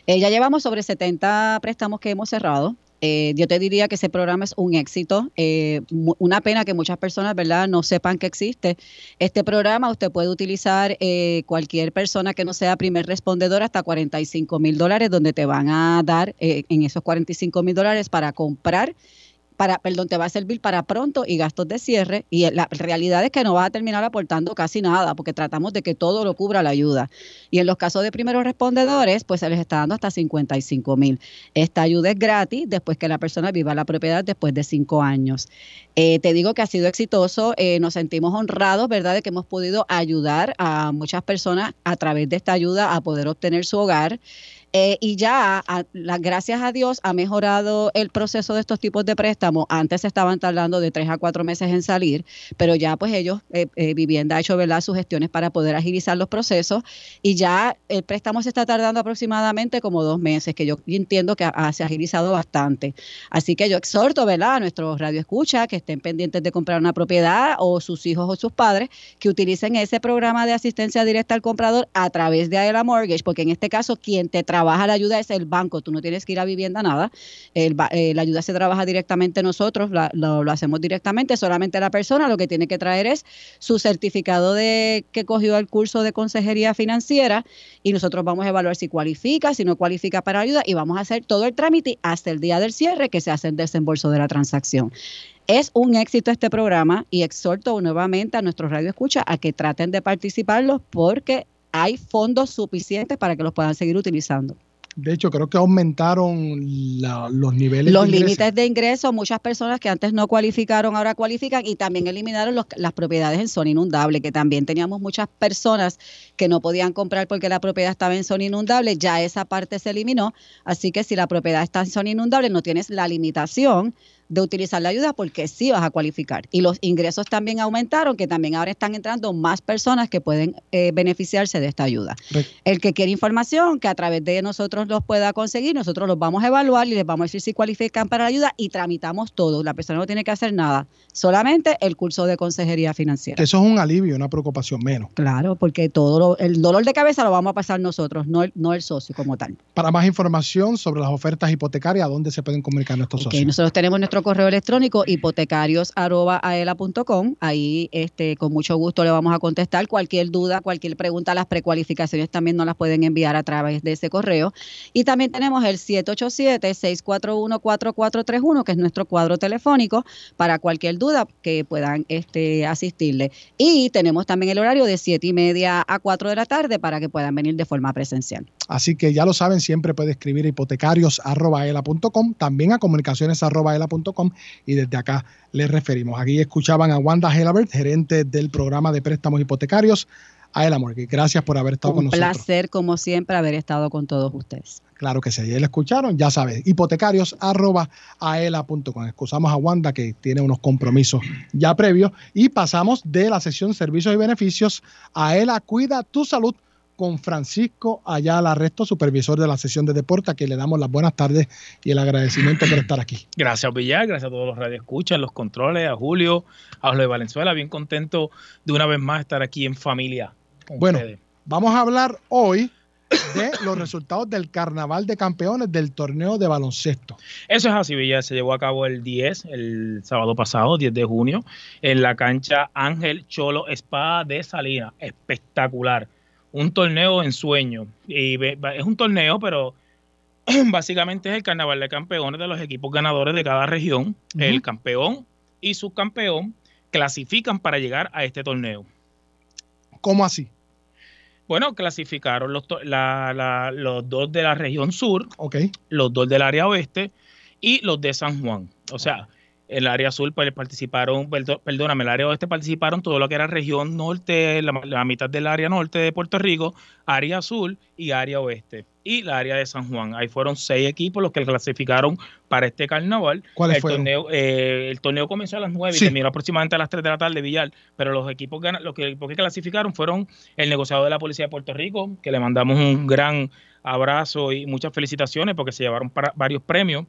Eh, ya llevamos sobre 70 préstamos que hemos cerrado. Eh, yo te diría que ese programa es un éxito. Eh, una pena que muchas personas, ¿verdad?, no sepan que existe. Este programa usted puede utilizar eh, cualquier persona que no sea primer respondedor hasta 45 mil dólares, donde te van a dar eh, en esos 45 mil dólares para comprar para, perdón, te va a servir para pronto y gastos de cierre. Y la realidad es que no vas a terminar aportando casi nada, porque tratamos de que todo lo cubra la ayuda. Y en los casos de primeros respondedores, pues se les está dando hasta 55 mil. Esta ayuda es gratis después que la persona viva la propiedad después de cinco años. Eh, te digo que ha sido exitoso, eh, nos sentimos honrados, ¿verdad?, de que hemos podido ayudar a muchas personas a través de esta ayuda a poder obtener su hogar. Eh, y ya, a- gracias a Dios, ha mejorado el proceso de estos tipos de préstamos. Antes se estaban tardando de tres a cuatro meses en salir, pero ya pues ellos, eh, eh, Vivienda ha hecho ¿verdad? sus gestiones para poder agilizar los procesos y ya el préstamo se está tardando aproximadamente como dos meses, que yo entiendo que ha- se ha agilizado bastante. Así que yo exhorto ¿verdad? a nuestros radioescuchas que estén pendientes de comprar una propiedad o sus hijos o sus padres que utilicen ese programa de asistencia directa al comprador a través de Aela Mortgage, porque en este caso quien te trabaja la ayuda es el banco, tú no tienes que ir a vivienda nada, eh, la ayuda se trabaja directamente nosotros, lo, lo hacemos directamente, solamente la persona lo que tiene que traer es su certificado de que cogió el curso de consejería financiera y nosotros vamos a evaluar si cualifica, si no cualifica para ayuda y vamos a hacer todo el trámite hasta el día del cierre que se hace el desembolso de la transacción. Es un éxito este programa y exhorto nuevamente a nuestros radioescuchas a que traten de participarlos porque hay fondos suficientes para que los puedan seguir utilizando. De hecho, creo que aumentaron la- los niveles Los de límites de ingreso, muchas personas que antes no cualificaron, ahora cualifican y también eliminaron los- las propiedades en zona inundable, que también teníamos muchas personas que no podían comprar porque la propiedad estaba en zona inundable, ya esa parte se eliminó, así que si la propiedad está en zona inundable no tienes la limitación de utilizar la ayuda porque sí vas a cualificar. Y los ingresos también aumentaron, que también ahora están entrando más personas que pueden eh, beneficiarse de esta ayuda. El que quiere información, que a través de nosotros los pueda conseguir, nosotros los vamos a evaluar y les vamos a decir si cualifican para la ayuda y tramitamos todo. La persona no tiene que hacer nada, solamente el curso de consejería financiera. Eso es un alivio, una preocupación menos. Claro, porque todo lo- el dolor de cabeza lo vamos a pasar nosotros, no el, no el socio como tal. Para más información sobre las ofertas hipotecarias, ¿a dónde se pueden comunicar nuestros Ok, socios? nosotros tenemos nuestro correo electrónico hipotecarios.aela.com. Ahí este, con mucho gusto le vamos a contestar cualquier duda, cualquier pregunta. Las precualificaciones también nos las pueden enviar a través de ese correo. Y también tenemos el 787-641-4431, que es nuestro cuadro telefónico para cualquier duda que puedan este, asistirle. Y tenemos también el horario de 7 y media a 4 de la tarde para que puedan venir de forma presencial. Así que ya lo saben, siempre puede escribir a hipotecarios.aela.com, también a comunicaciones.aela.com y desde acá les referimos. Aquí escuchaban a Wanda Helabert, gerente del programa de préstamos hipotecarios Aela Mortgage. Gracias por haber estado con Un nosotros. placer, como siempre, haber estado con todos ustedes. Claro que sí, ayer la escucharon, ya sabes, hipotecarios.aela.com. Excusamos a Wanda que tiene unos compromisos ya previos y pasamos de la sesión servicios y beneficios a Aela Cuida tu Salud con Francisco Ayala Resto, supervisor de la sesión de deporte, a quien le damos las buenas tardes y el agradecimiento por estar aquí. Gracias, Villar. Gracias a todos los radioescuchas, los controles, a Julio, a Jorge de Valenzuela. Bien contento de una vez más estar aquí en familia. con Bueno, ustedes. vamos a hablar hoy de los resultados del Carnaval de Campeones del torneo de baloncesto. Eso es así, Villar. Se llevó a cabo el 10, el sábado pasado, 10 de junio, en la cancha Ángel Cholo Espada de Salinas. Espectacular. Un torneo en sueño. Y es un torneo, pero básicamente es el carnaval de campeones de los equipos ganadores de cada región. El campeón y subcampeón clasifican para llegar a este torneo. ¿Cómo así? Bueno, clasificaron los, to- la- la- los dos de la región sur, los dos del área oeste y los de San Juan. O sea, el área sur pues, participaron, perdóname, el área oeste participaron todo lo que era región norte, la, la mitad del área norte de Puerto Rico, área sur y área oeste. Y la área de San Juan. Ahí fueron seis equipos los que clasificaron para este carnaval. ¿Cuáles el fueron? Torneo, eh, el torneo comenzó a las 9 Sí. y terminó aproximadamente a las 3 de la tarde, Villar. Pero los equipos, los que, equipos que clasificaron fueron el negociado de la Policía de Puerto Rico, que le mandamos un gran abrazo y muchas felicitaciones porque se llevaron para- varios premios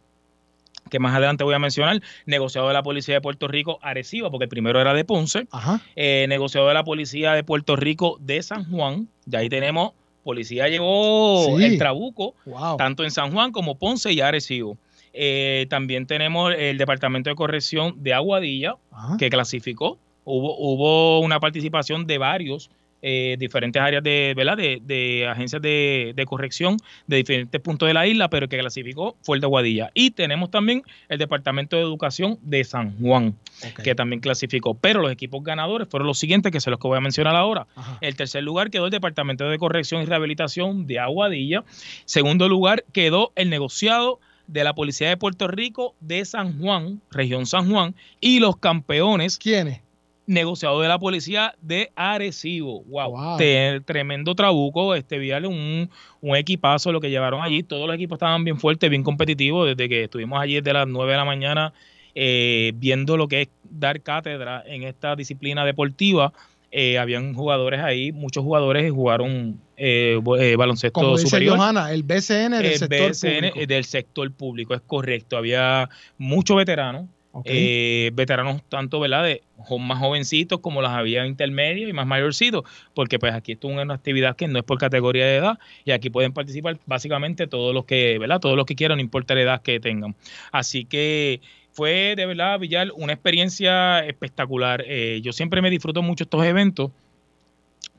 que más adelante voy a mencionar, negociado de la Policía de Puerto Rico Arecibo, porque el primero era de Ponce, Ajá. eh, negociado de la Policía de Puerto Rico de San Juan, y ahí tenemos, policía llevó Sí. el Trabuco, Wow. tanto en San Juan como Ponce y Arecibo. Eh, también tenemos el Departamento de Corrección de Aguadilla, Ajá. que clasificó. Hubo, hubo una participación de varios eh, diferentes áreas de, ¿verdad? de, de agencias de, de corrección de diferentes puntos de la isla, pero el que clasificó fue el de Aguadilla. Y tenemos también el Departamento de Educación de San Juan, que también clasificó. Pero los equipos ganadores fueron los siguientes, que son los que voy a mencionar ahora. Ajá. El tercer lugar quedó el Departamento de Corrección y Rehabilitación de Aguadilla. Segundo lugar quedó el negociado de la Policía de Puerto Rico de San Juan, región San Juan, y los campeones. ¿Quiénes? Negociador de la policía de Arecibo. Wow. Te- tremendo trabuco, este Vial, un, un equipazo lo que llevaron allí. Todos los equipos estaban bien fuertes, bien competitivos. Desde que estuvimos allí desde las 9 de la mañana eh, viendo lo que es dar cátedra en esta disciplina deportiva. Eh, habían jugadores ahí, muchos jugadores jugaron eh, eh, baloncesto Como dice superior. Johanna, el BCN del El sector BCN público. del sector público, es correcto. Había muchos veteranos, eh, veteranos tanto ¿verdad? de más jovencitos como las había intermedios y más mayorcitos, porque pues aquí esto es una actividad que no es por categoría de edad y aquí pueden participar básicamente todos los que, ¿verdad? Todos los que quieran, no importa la edad que tengan. Así que fue de verdad, Villar, una experiencia espectacular. Eh, yo siempre me disfruto mucho estos eventos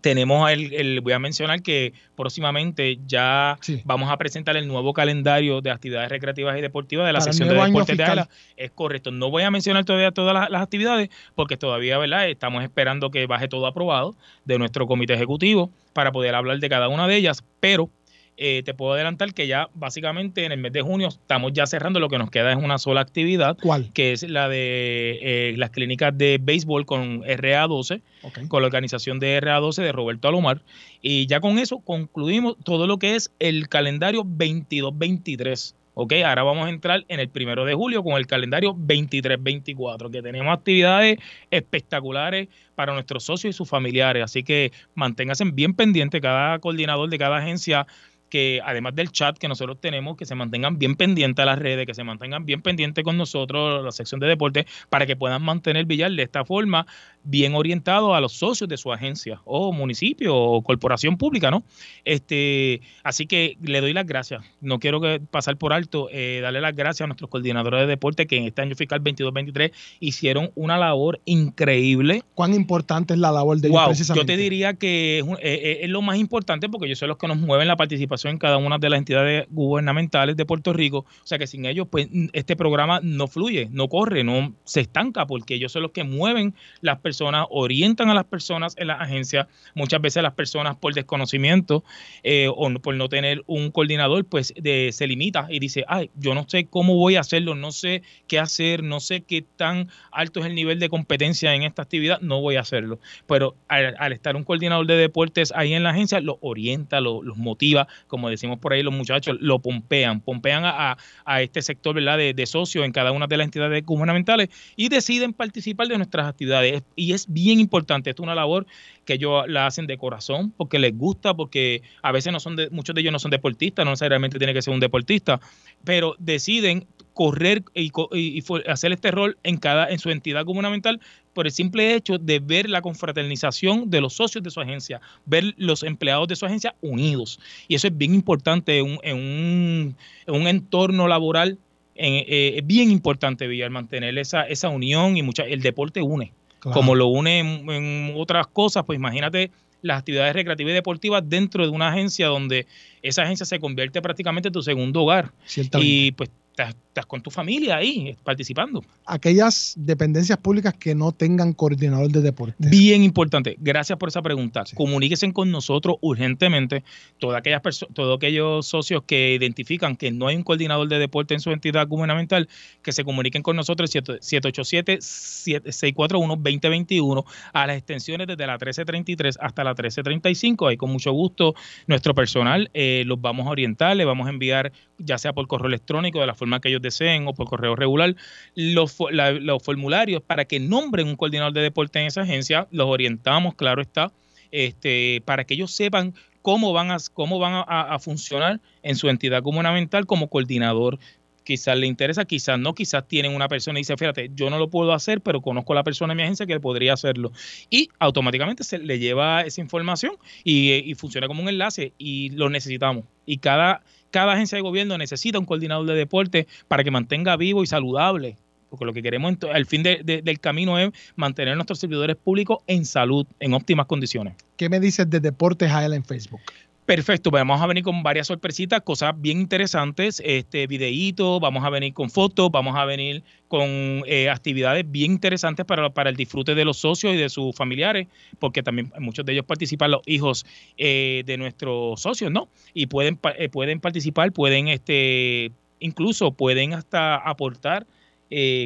tenemos el, el- voy a mencionar que próximamente ya vamos a presentar el nuevo calendario de actividades recreativas y deportivas de la Para sección de deportes de. ALA. Es correcto. No voy a mencionar todavía todas las, las actividades porque todavía, ¿verdad? Estamos esperando que baje todo aprobado de nuestro comité ejecutivo para poder hablar de cada una de ellas, pero eh, te puedo adelantar que ya básicamente en el mes de junio estamos ya cerrando lo que nos queda es una sola actividad, ¿Cuál? que es la de eh, las clínicas de béisbol con RA12, con la organización de RA12 de Roberto Alomar. Y ya con eso concluimos todo lo que es el calendario 22-23. Ok, ahora vamos a entrar en el primero de julio con el calendario 23-24, que tenemos actividades espectaculares para nuestros socios y sus familiares. Así que manténganse bien pendientes, cada coordinador de cada agencia que además del chat que nosotros tenemos, que se mantengan bien pendientes a las redes, que se mantengan bien pendientes con nosotros, la sección de deporte, para que puedan mantener Villar de esta forma bien orientado a los socios de su agencia o municipio o corporación pública, ¿no? Este, así que le doy las gracias. No quiero que pasar por alto, eh, darle las gracias a nuestros coordinadores de deporte que en este año fiscal 22-23 hicieron una labor increíble. ¿Cuán importante es la labor de ellos Wow, precisamente? yo te diría que es, un- eh, eh, es lo más importante porque ellos son los que nos mueven la participación en cada una de las entidades gubernamentales de Puerto Rico. O sea que sin ellos, pues este programa no fluye, no corre, no se estanca porque ellos son los que mueven las personas, orientan a las personas en las agencias. Muchas veces las personas por desconocimiento eh, o por no tener un coordinador, pues de- se limita y dice, ay, yo no sé cómo voy a hacerlo, no sé qué hacer, no sé qué tan alto es el nivel de competencia en esta actividad, no voy a hacerlo. Pero al, estar un coordinador de deportes ahí en la agencia, lo orienta, lo- los motiva, como decimos por ahí los muchachos, lo pompean, pompean a, a- este sector. De, de socios en cada una de las entidades gubernamentales y deciden participar de nuestras actividades. Y es bien importante, esto es una labor que ellos la hacen de corazón, porque les gusta, porque a veces no son de, muchos de ellos no son deportistas, no necesariamente tiene que ser un deportista, pero deciden correr y, y- y hacer este rol en cada en su entidad gubernamental por el simple hecho de ver la confraternización de los socios de su agencia, ver los empleados de su agencia unidos. Y eso es bien importante en un, en un, en un entorno laboral. eh, es bien importante, Villar, mantener esa, esa unión y mucha, el deporte une. Claro. Como lo une en, en otras cosas, pues imagínate las actividades recreativas y deportivas dentro de una agencia donde esa agencia se convierte prácticamente en tu segundo hogar. Y pues estás, estás con tu familia ahí participando. Aquellas dependencias públicas que no tengan coordinador de deporte. Bien importante. Gracias por esa pregunta. Comuníquense con nosotros urgentemente. Todas aquellas todos aquellos socios que identifican que no hay un coordinador de deporte en su entidad gubernamental, que se comuniquen con nosotros 787-641-2021 a las extensiones desde la 1333 hasta la 1335. Ahí con mucho gusto nuestro personal eh, los vamos a orientar, le vamos a enviar ya sea por correo electrónico de la forma que ellos deseen o por correo regular los, los formularios para que nombren un coordinador de deporte en esa agencia, los orientamos, claro está, este, para que ellos sepan cómo van a, cómo van a, funcionar en su entidad gubernamental como coordinador. Quizás le interesa, quizás no, quizás tienen una persona y dice, fíjate, yo no lo puedo hacer, pero conozco a la persona en mi agencia que podría hacerlo. Y automáticamente se le lleva esa información y, y funciona como un enlace y lo necesitamos. Y cada, cada agencia de gobierno necesita un coordinador de deporte para que mantenga vivo y saludable. Porque lo que queremos al fin de- de- del camino es mantener a nuestros servidores públicos en salud, en óptimas condiciones. ¿Qué me dices de Deportes AELA en Facebook? Perfecto, vamos a venir con varias sorpresitas, cosas bien interesantes, este videíto, vamos a venir con fotos, vamos a venir con eh, actividades bien interesantes para, para el disfrute de los socios y de sus familiares, porque también muchos de ellos participan los hijos eh, de nuestros socios, ¿no? Y pueden, eh, pueden participar, pueden, este, incluso pueden hasta aportar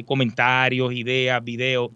comentarios, ideas, videos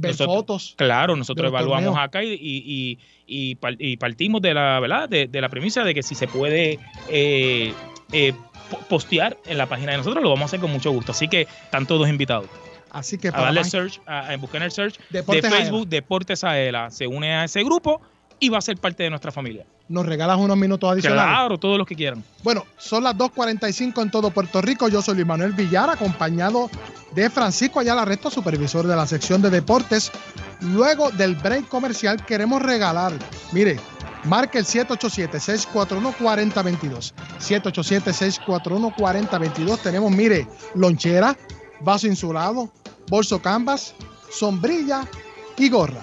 Ver nosotros- fotos. Claro, nosotros evaluamos torneos. acá y, y- y- y par- y partimos de la verdad de, de la premisa de que si se puede eh, eh, po- postear en la página de nosotros, lo vamos a hacer con mucho gusto. Así que están todos invitados. Así que A para darle más- search, a, a buscar en el search Deportes de Aela. Facebook Deportes Aela. Se une a ese grupo y va a ser parte de nuestra familia. nos regalas unos minutos adicionales. Claro, todos los que quieran. Bueno, son las 2.45 en todo Puerto Rico. Yo soy Luis Manuel Villar, acompañado de Francisco Ayala Resto, supervisor de la sección de deportes. Luego del break comercial queremos regalar, mire, marque el 787-641-4022. 787-641-4022. Tenemos, mire, lonchera, vaso insulado, bolso canvas, sombrilla y gorra.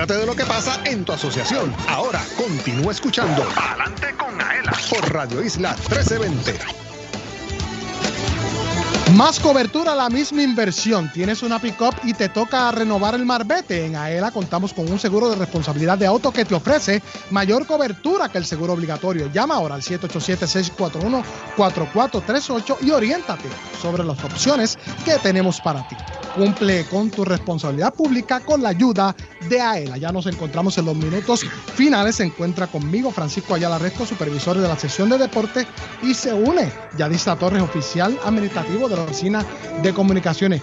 Entérate de lo que pasa en tu asociación. Ahora continúa escuchando Adelante con Aela por Radio Isla 1320. Más cobertura, la misma inversión. Tienes una pick-up y te toca renovar el marbete. En AELA contamos con un seguro de responsabilidad de auto que te ofrece mayor cobertura que el seguro obligatorio. Llama ahora al 787-641-4438 y oriéntate sobre las opciones que tenemos para ti. Cumple con tu responsabilidad pública con la ayuda de AELA. Ya nos encontramos en los minutos finales. Se encuentra conmigo Francisco Ayala Resto, supervisor de la sección de deporte, y se une Yadisa Torres, oficial administrativo de la Oficina de Comunicaciones.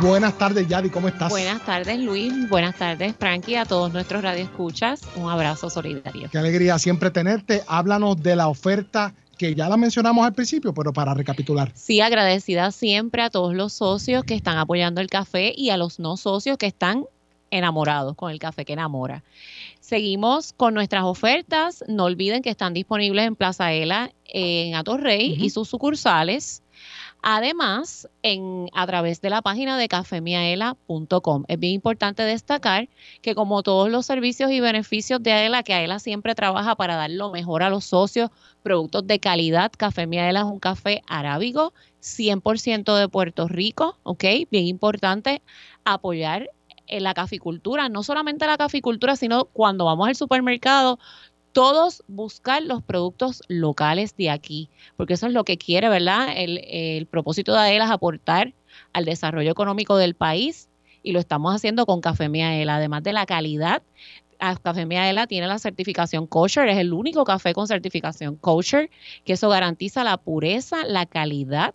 Buenas tardes, Yadi, ¿cómo estás? Buenas tardes, Luis. Buenas tardes, Frankie, a todos nuestros radioescuchas. Un abrazo solidario. Qué alegría siempre tenerte. Háblanos de la oferta que ya la mencionamos al principio, pero para recapitular. Sí, agradecida siempre a todos los socios que están apoyando el café y a los no socios que están enamorados con el café que enamora. Seguimos con nuestras ofertas. No olviden que están disponibles en Plaza Ela, en Atorrey y sus sucursales. Además, a través de la página de cafemiaela.com. Es bien importante destacar que como todos los servicios y beneficios de AELA, que AELA siempre trabaja para dar lo mejor a los socios, productos de calidad. Café Miaela es un café arábigo, 100% de Puerto Rico, ¿ok? Bien importante apoyar en la caficultura, no solamente la caficultura, sino cuando vamos al supermercado, todos buscar los productos locales de aquí, porque eso es lo que quiere, ¿verdad? El, el propósito de AELA es aportar al desarrollo económico del país y lo estamos haciendo con Café Miaela, además de la calidad. Café Miaela tiene la certificación kosher, es el único café con certificación kosher, que eso garantiza la pureza, la calidad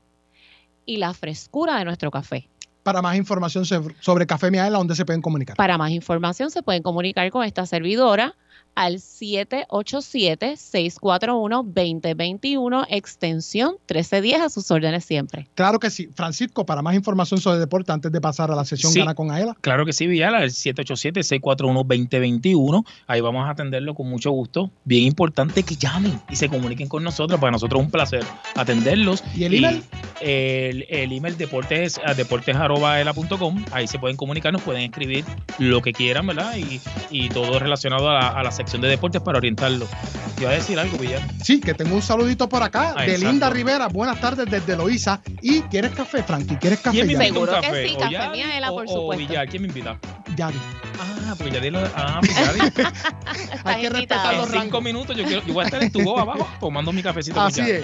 y la frescura de nuestro café. Para más información sobre Café Miaela, ¿dónde se pueden comunicar? Para más información se pueden comunicar con esta servidora al 787-641-2021, extensión 1310 a sus órdenes siempre. Claro que sí. Francisco, para más información sobre deporte, antes de pasar a la sesión Sí. Gana con Aela. Claro que sí, Villar, al 787-641-2021. Ahí vamos a atenderlo con mucho gusto. Bien importante que llamen y se comuniquen con nosotros. Para nosotros es un placer atenderlos. ¿Y el email? El, el email deportes, a deportes.aela.com. Ahí se pueden comunicar, nos pueden escribir lo que quieran, ¿verdad? Y, y todo relacionado a la, a la sección de deportes para orientarlo. Te iba a decir algo, Villar. Sí, que tengo un saludito por acá Ah, de exacto. Linda Rivera. Buenas tardes desde Loíza. ¿Y quieres café, Frankie? ¿Quieres café? ¿Quién me Yari? invita un Seguro que café? sí, ¿O Café Miaela, por o- supuesto. O Villar, ¿quién me invita? Yari. Ah, porque Yadi lo. Ah, pues Yadi. Hay que respetar los cinco rangos. minutos yo, quiero, yo voy a estar en tu voz abajo tomando mi cafecito. Así es.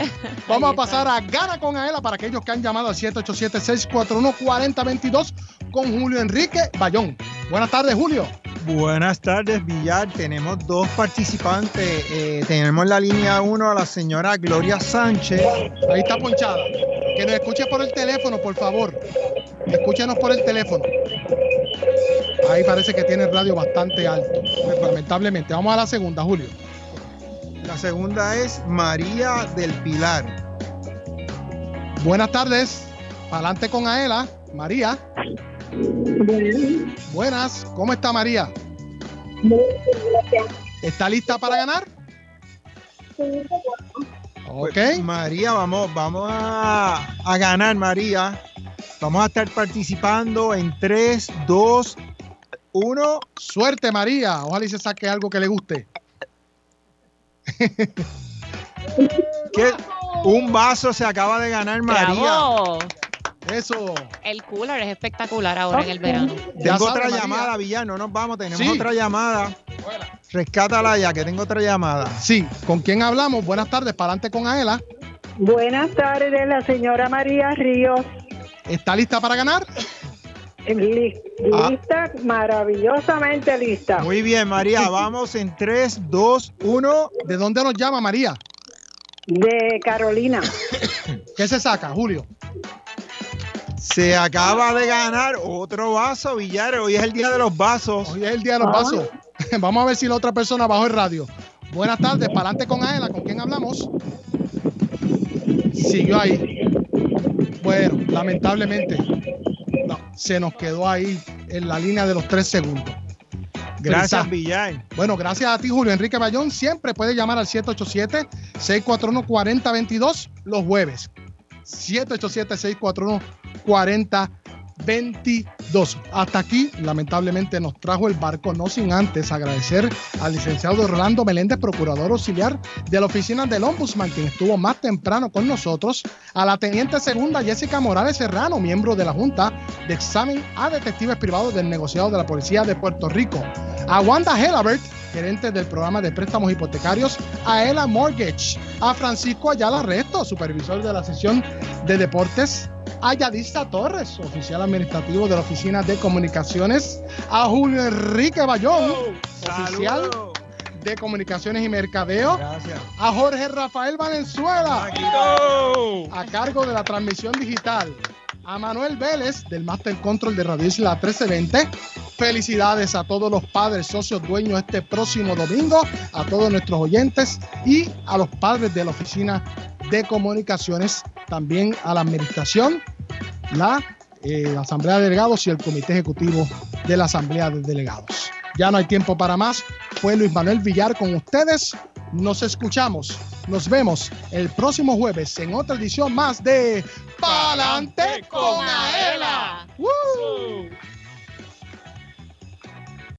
Vamos a pasar a Gana con Aela para aquellos que han llamado al 787-641-4022 con Julio Enrique Bayón. Buenas tardes, Julio. Buenas tardes, Villar. Tenemos dos participantes. Eh, tenemos la línea 1 a la señora Gloria Sánchez. Ahí está ponchada. Que nos escuche por el teléfono, por favor. Escúchenos por el teléfono. Ahí parece que tiene el radio bastante alto. Lamentablemente. Vamos a la segunda, Julio. La segunda es María del Pilar. Buenas tardes. Adelante con Aela. María. Buenas. ¿Cómo está María? ¿Está lista para ganar? Ok. Pues, María, vamos, vamos a, a ganar, María. Vamos a estar participando en 3, 2, 1. Suerte, María. Ojalá y se saque algo que le guste. ¿Qué? Un vaso se acaba de ganar, María. ¡Bravo! Eso. El cooler es espectacular ahora en el verano. Ya Tengo otra María. llamada, Villar, no nos vamos, tenemos Sí. otra llamada. Rescátala ya, que tengo otra llamada. Sí. ¿Con quién hablamos? Buenas tardes. Para adelante con Aela. Buenas tardes, la señora María Ríos. ¿Está lista para ganar? Ah. Lista, maravillosamente lista. Muy bien, María, vamos en 3, 2, 1. ¿De dónde nos llama María? De Carolina. ¿Qué se saca, Julio? Se acaba de ganar otro vaso, Villar. Hoy es el día de los vasos. Hoy es el día de los vasos. Vamos a ver si la otra persona bajó el radio. Buenas tardes, para adelante con Aela. ¿Con quién hablamos? Siguió ahí. Bueno, lamentablemente, no, se nos quedó ahí en la línea de los tres segundos. Gracias. Villar. Bueno, gracias a ti, Julio Enrique Bayón. Siempre puede llamar al 787-641-4022 los jueves. 787-641-4022. Hasta aquí, lamentablemente, nos trajo el barco, no sin antes agradecer al licenciado Orlando Meléndez, procurador auxiliar de la oficina del Ombudsman, quien estuvo más temprano con nosotros, a la teniente segunda Jessica Morales Serrano, miembro de la Junta de Examen a Detectives Privados del Negociado de la Policía de Puerto Rico, a Wanda Helabert, gerente del programa de préstamos hipotecarios, a Ela Mortgage, a Francisco Ayala Resto, supervisor de la sesión de deportes, a Yadista Torres, oficial administrativo de la Oficina de Comunicaciones, a Julio Enrique Bayón, oficial de Comunicaciones y Mercadeo, Gracias. a Jorge Rafael Valenzuela, a cargo de la transmisión digital, a Manuel Vélez del Master Control de Radio Isla 1320. Felicidades a todos los padres, socios, dueños este próximo domingo, a todos nuestros oyentes y a los padres de la Oficina de Comunicaciones, también a la Administración, la eh, Asamblea de Delegados y el Comité Ejecutivo de la Asamblea de Delegados. Ya no hay tiempo para más. Fue Luis Manuel Villar con ustedes. Nos escuchamos, nos vemos el próximo jueves en otra edición más de Palante con Aela. ¡Woo!